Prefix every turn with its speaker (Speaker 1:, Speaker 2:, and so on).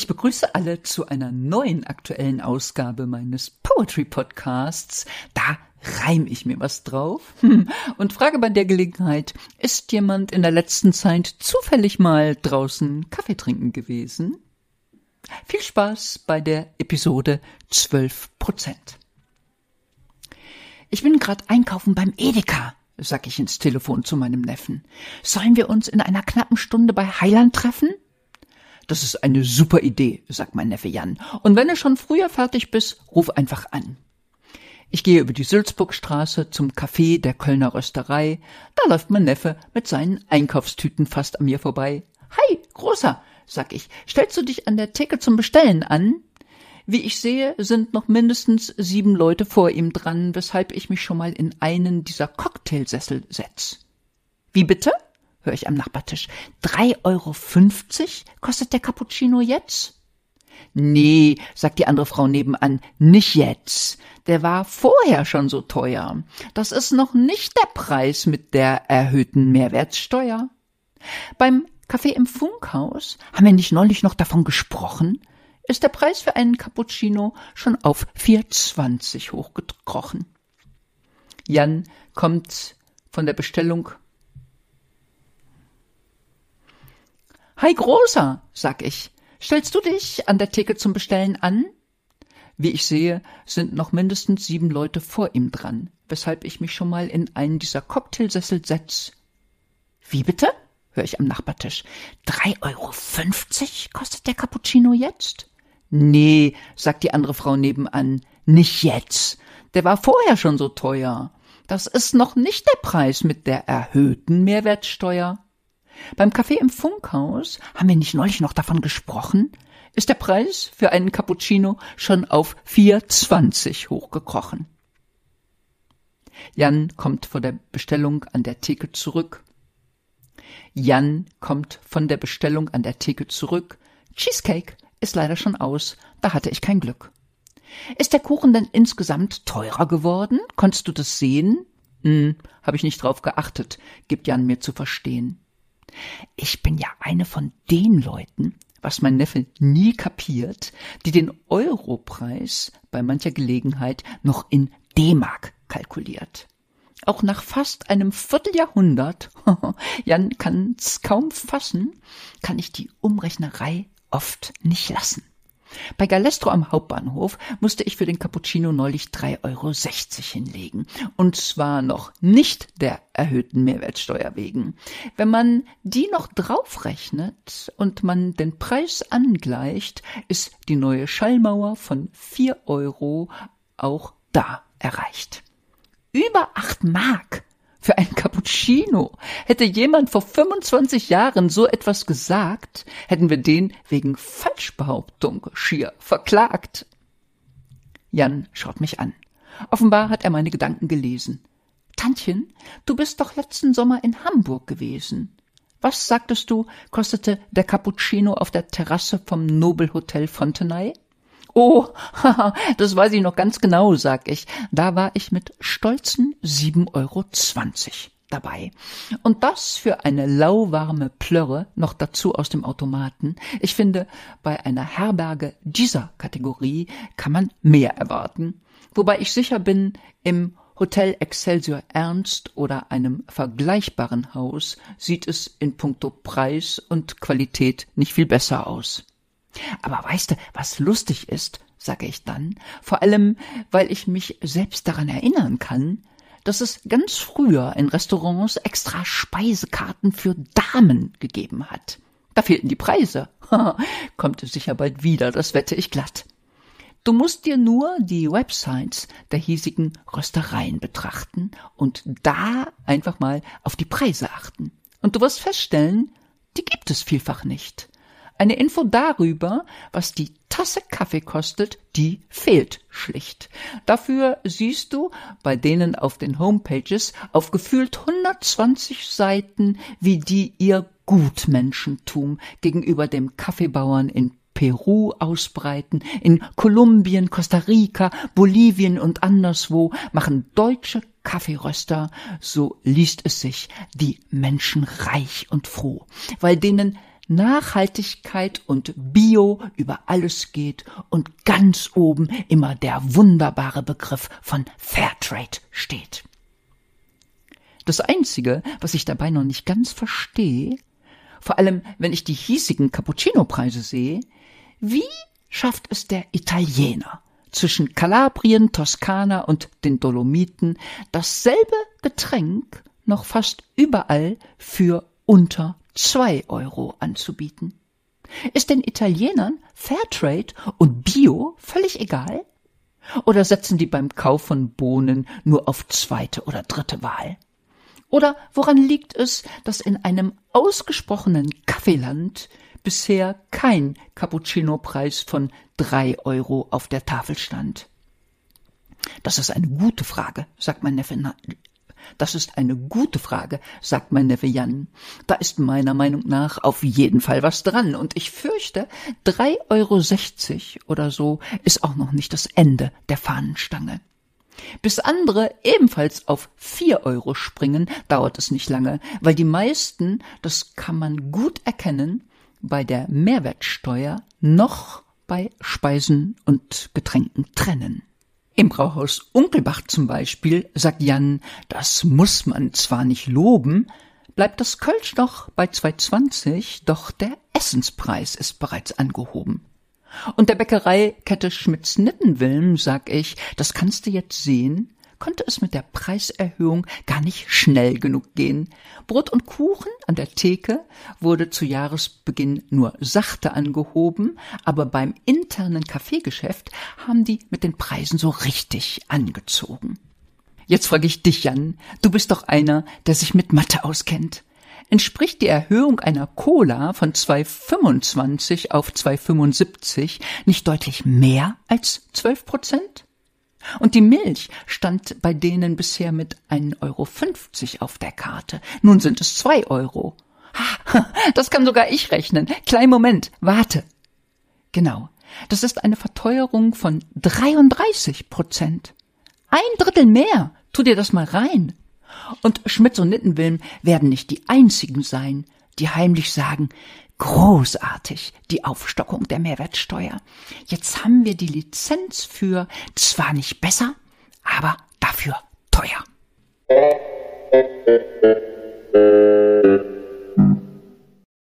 Speaker 1: Ich begrüße alle zu einer neuen aktuellen Ausgabe meines Poetry Podcasts. Da reim ich mir was drauf und frage bei der Gelegenheit, ist jemand in der letzten Zeit zufällig mal draußen Kaffee trinken gewesen? Viel Spaß bei der Episode 12 Prozent. Ich bin gerade einkaufen beim Edeka, sag ich ins Telefon zu meinem Neffen. Sollen wir uns in einer knappen Stunde bei Heiland treffen? Das ist eine super Idee, sagt mein Neffe Jan. Und wenn du schon früher fertig bist, ruf einfach an. Ich gehe über die Sülzburgstraße zum Café der Kölner Rösterei. Da läuft mein Neffe mit seinen Einkaufstüten fast an mir vorbei. Hi, Großer, sag ich, stellst du dich an der Theke zum Bestellen an? Wie ich sehe, sind noch mindestens sieben Leute vor ihm dran, weshalb ich mich schon mal in einen dieser Cocktailsessel setz. Wie bitte? Höre ich am Nachbartisch. Drei Euro fünfzig kostet der Cappuccino jetzt? Nee, sagt die andere Frau nebenan, nicht jetzt. Der war vorher schon so teuer. Das ist noch nicht der Preis mit der erhöhten Mehrwertsteuer. Beim Kaffee im Funkhaus haben wir nicht neulich noch davon gesprochen? Ist der Preis für einen Cappuccino schon auf 4,20 hochgekrochen. Jan kommt von der Bestellung Hi Großer, sag ich, stellst du dich an der Theke zum Bestellen an? Wie ich sehe, sind noch mindestens sieben Leute vor ihm dran, weshalb ich mich schon mal in einen dieser Cocktailsessel setz. Wie bitte? hör ich am Nachbartisch. Drei Euro fünfzig kostet der Cappuccino jetzt? Nee, sagt die andere Frau nebenan, nicht jetzt. Der war vorher schon so teuer. Das ist noch nicht der Preis mit der erhöhten Mehrwertsteuer. Beim Café im Funkhaus haben wir nicht neulich noch davon gesprochen? Ist der Preis für einen Cappuccino schon auf 4,20 hochgekrochen. Jan kommt vor der Bestellung an der Theke zurück. Jan kommt von der Bestellung an der Theke zurück. Cheesecake ist leider schon aus, da hatte ich kein Glück. Ist der Kuchen denn insgesamt teurer geworden? Konntest du das sehen? Hm, hab ich nicht drauf geachtet, gibt Jan mir zu verstehen. Ich bin ja eine von den Leuten, was mein Neffe nie kapiert, die den Europreis bei mancher Gelegenheit noch in D-Mark kalkuliert. Auch nach fast einem Vierteljahrhundert, Jan kann's kaum fassen, kann ich die Umrechnerei oft nicht lassen. Bei Galestro am Hauptbahnhof musste ich für den Cappuccino neulich 3,60 Euro hinlegen. Und zwar noch nicht der erhöhten Mehrwertsteuer wegen. Wenn man die noch draufrechnet und man den Preis angleicht, ist die neue Schallmauer von 4 Euro auch da erreicht. Über acht Mark für ein Cappuccino. Hätte jemand vor 25 Jahren so etwas gesagt, hätten wir den wegen Falschbehauptung schier verklagt. Jan schaut mich an. Offenbar hat er meine Gedanken gelesen. Tantchen, du bist doch letzten Sommer in Hamburg gewesen. Was, sagtest du, kostete der Cappuccino auf der Terrasse vom Nobelhotel Fontenay? Oh, haha, das weiß ich noch ganz genau, sag ich. Da war ich mit stolzen sieben Euro zwanzig dabei. Und das für eine lauwarme Plörre, noch dazu aus dem Automaten. Ich finde, bei einer Herberge dieser Kategorie kann man mehr erwarten. Wobei ich sicher bin, im Hotel Excelsior Ernst oder einem vergleichbaren Haus sieht es in puncto Preis und Qualität nicht viel besser aus. Aber weißt du, was lustig ist, sage ich dann, vor allem, weil ich mich selbst daran erinnern kann, dass es ganz früher in Restaurants extra Speisekarten für Damen gegeben hat. Da fehlten die Preise. Kommt es sicher bald wieder, das wette ich glatt. Du musst dir nur die Websites der hiesigen Röstereien betrachten und da einfach mal auf die Preise achten. Und du wirst feststellen, die gibt es vielfach nicht. Eine Info darüber, was die Tasse Kaffee kostet, die fehlt schlicht. Dafür siehst du bei denen auf den Homepages auf gefühlt 120 Seiten, wie die ihr Gutmenschentum gegenüber dem Kaffeebauern in Peru ausbreiten, in Kolumbien, Costa Rica, Bolivien und anderswo machen deutsche Kaffeeröster, so liest es sich, die Menschen reich und froh, weil denen Nachhaltigkeit und Bio über alles geht und ganz oben immer der wunderbare Begriff von Fairtrade steht. Das Einzige, was ich dabei noch nicht ganz verstehe, vor allem wenn ich die hiesigen Cappuccino-Preise sehe, wie schafft es der Italiener, zwischen Kalabrien, Toskana und den Dolomiten dasselbe Getränk noch fast überall für unter zwei Euro anzubieten. Ist den Italienern Fairtrade und Bio völlig egal? Oder setzen die beim Kauf von Bohnen nur auf zweite oder dritte Wahl? Oder woran liegt es, dass in einem ausgesprochenen Kaffeeland bisher kein Cappuccino-Preis von drei Euro auf der Tafel stand? Das ist eine gute Frage, sagt mein Neffe das ist eine gute Frage, sagt mein Neffe Jan. Da ist meiner Meinung nach auf jeden Fall was dran, und ich fürchte, drei Euro sechzig oder so ist auch noch nicht das Ende der Fahnenstange. Bis andere ebenfalls auf vier Euro springen, dauert es nicht lange, weil die meisten, das kann man gut erkennen, bei der Mehrwertsteuer noch bei Speisen und Getränken trennen. Im Brauhaus Unkelbach zum Beispiel, sagt Jan, das muss man zwar nicht loben, bleibt das Kölsch doch bei 2,20, doch der Essenspreis ist bereits angehoben. Und der Bäckereikette Schmitz-Nittenwilm, sag ich, das kannst du jetzt sehen, konnte es mit der Preiserhöhung gar nicht schnell genug gehen. Brot und Kuchen an der Theke wurde zu Jahresbeginn nur sachte angehoben, aber beim internen Kaffeegeschäft haben die mit den Preisen so richtig angezogen. Jetzt frage ich dich, Jan, du bist doch einer, der sich mit Mathe auskennt. Entspricht die Erhöhung einer Cola von 2,25 auf 2,75 nicht deutlich mehr als 12 Prozent? Und die Milch stand bei denen bisher mit 1,50 Euro auf der Karte. Nun sind es zwei Euro. Ha, das kann sogar ich rechnen. Klein Moment, warte. Genau, das ist eine Verteuerung von 33 Prozent. Ein Drittel mehr. Tu dir das mal rein. Und Schmitz und Nittenwilm werden nicht die einzigen sein, die heimlich sagen, Großartig, die Aufstockung der Mehrwertsteuer. Jetzt haben wir die Lizenz für zwar nicht besser, aber dafür teuer.